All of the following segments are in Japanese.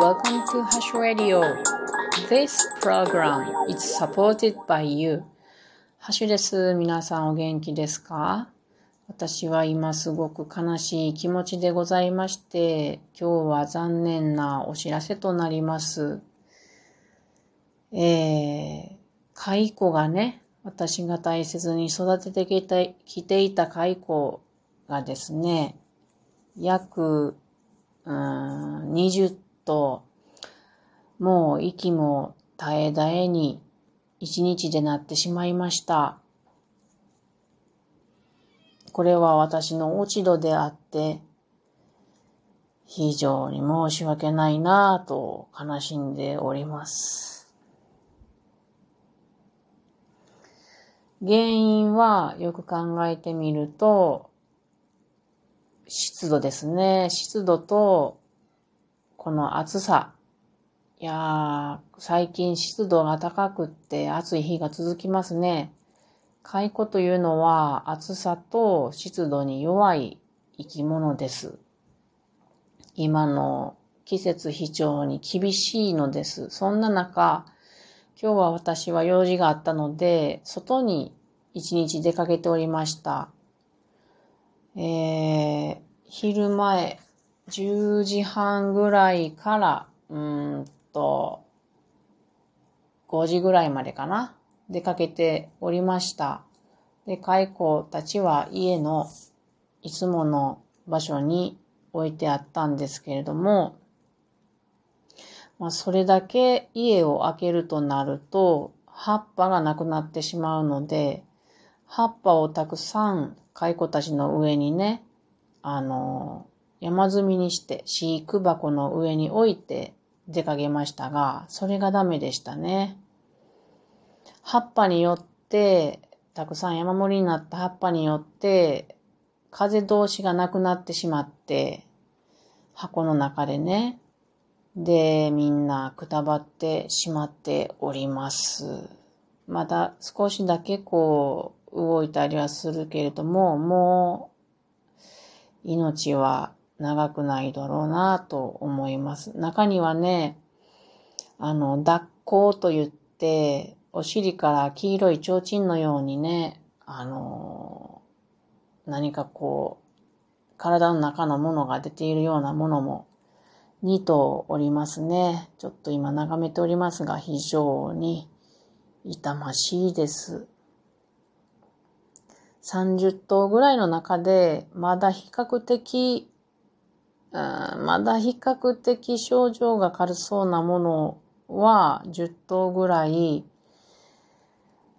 Welcome to Hash Radio. This program is supported by you. ハッシュです。皆さんお元気ですか？私は今すごく悲しい気持ちでございまして、今日は残念なお知らせとなります。えー、蚕がね、私が大切に育ててきてきていた蚕がですね、約、うん、20頭、もう息も絶え絶えに一日でなってしまいました。これは私の落ち度であって、非常に申し訳ないなぁと悲しんでおります。原因はよく考えてみると、湿度ですね。湿度と、この暑さ。いやー、最近湿度が高くって暑い日が続きますね。蚕というのは暑さと湿度に弱い生き物です。今の季節非常に厳しいのです。そんな中、今日は私は用事があったので、外に一日出かけておりました。えー、昼前、10時半ぐらいから、うんと、5時ぐらいまでかな。出かけておりました。で、蚕たちは家のいつもの場所に置いてあったんですけれども、まあ、それだけ家を開けるとなると、葉っぱがなくなってしまうので、葉っぱをたくさん蚕たちの上にね、あの、山積みにして飼育箱の上に置いて出かけましたが、それがダメでしたね。葉っぱによって、たくさん山盛りになった葉っぱによって、風通しがなくなってしまって、箱の中でね、で、みんなくたばってしまっております。まだ少しだけこう、動いたりはするけれども、もう、命は長くないだろうなと思います。中にはね、あの、脱行と言って、お尻から黄色い提灯のようにね、あの、何かこう、体の中のものが出ているようなものも2頭おりますね。ちょっと今眺めておりますが、非常に痛ましいです。30頭ぐらいの中で、まだ比較的、まだ比較的症状が軽そうなものは10頭ぐらい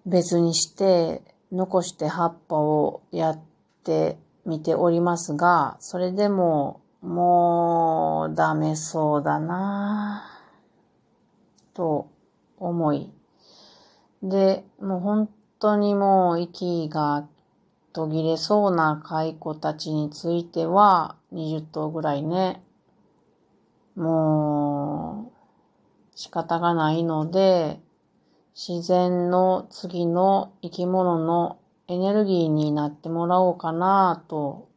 別にして残して葉っぱをやってみておりますが、それでももうダメそうだなぁと思い。で、もう本当にもう息が途切れそうな蚕たちについては20頭ぐらいね、もう仕方がないので、自然の次の生き物のエネルギーになってもらおうかなと、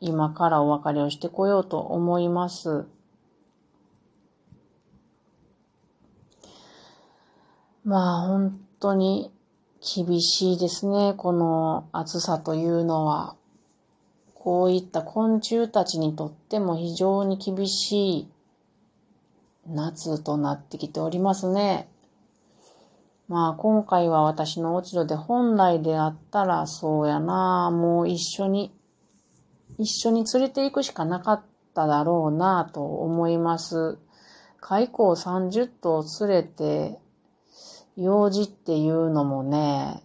今からお別れをしてこようと思います。まあ本当に厳しいですね、この暑さというのは。こういった昆虫たちにとっても非常に厳しい夏となってきておりますね。まあ今回は私の落ち度で本来であったらそうやな、もう一緒に、一緒に連れて行くしかなかっただろうなと思います。蚕を30頭連れて、用事っていうのもね、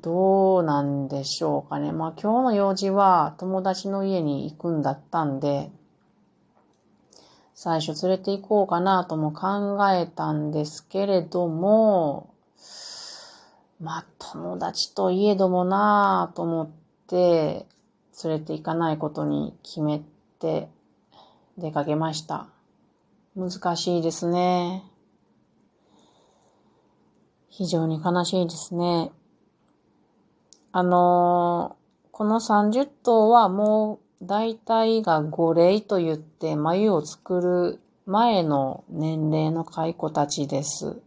どうなんでしょうかね。まあ今日の用事は友達の家に行くんだったんで、最初連れて行こうかなとも考えたんですけれども、まあ、友達といえどもなぁと思って、連れて行かないことに決めて出かけました。難しいですね。非常に悲しいですね。あのー、この30頭はもう大体が五霊と言って眉を作る前の年齢の蚕たちです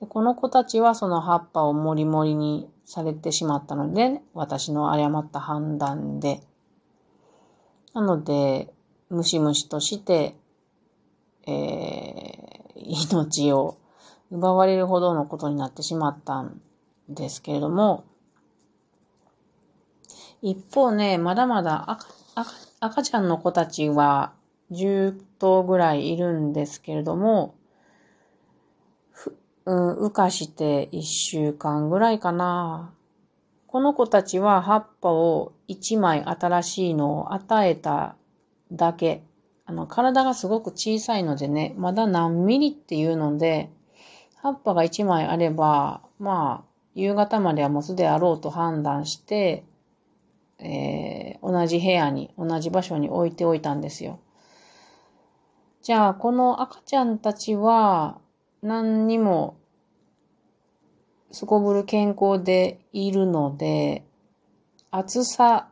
で。この子たちはその葉っぱをもりもりにされてしまったので、私の誤った判断で。なので、ムシムシとして、えー、命を奪われるほどのことになってしまったんですけれども、一方ね、まだまだ赤赤ちゃんの子たちは10頭ぐらいいるんですけれども、うん、羽化して1週間ぐらいかな。この子たちは葉っぱを1枚新しいのを与えただけ。あの、体がすごく小さいのでね、まだ何ミリっていうので、葉っぱが1枚あれば、まあ、夕方までは持つであろうと判断して、えー、同じ部屋に、同じ場所に置いておいたんですよ。じゃあ、この赤ちゃんたちは、何にも、すこぶる健康でいるので、暑さ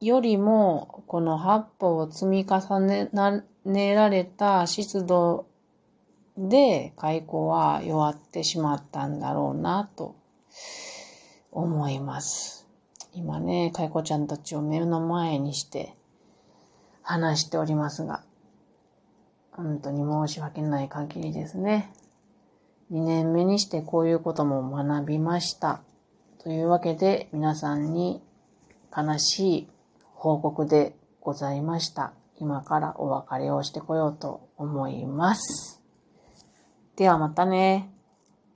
よりも、この葉っぱを積み重ねられた湿度で蚕は弱ってしまったんだろうなと思います。今ね、蚕ちゃんたちを目の前にして話しておりますが、本当に申し訳ない限りですね。2年目にしてこういうことも学びました。というわけで皆さんに悲しい報告でございました。今からお別れをしてこようと思います。ではまたね。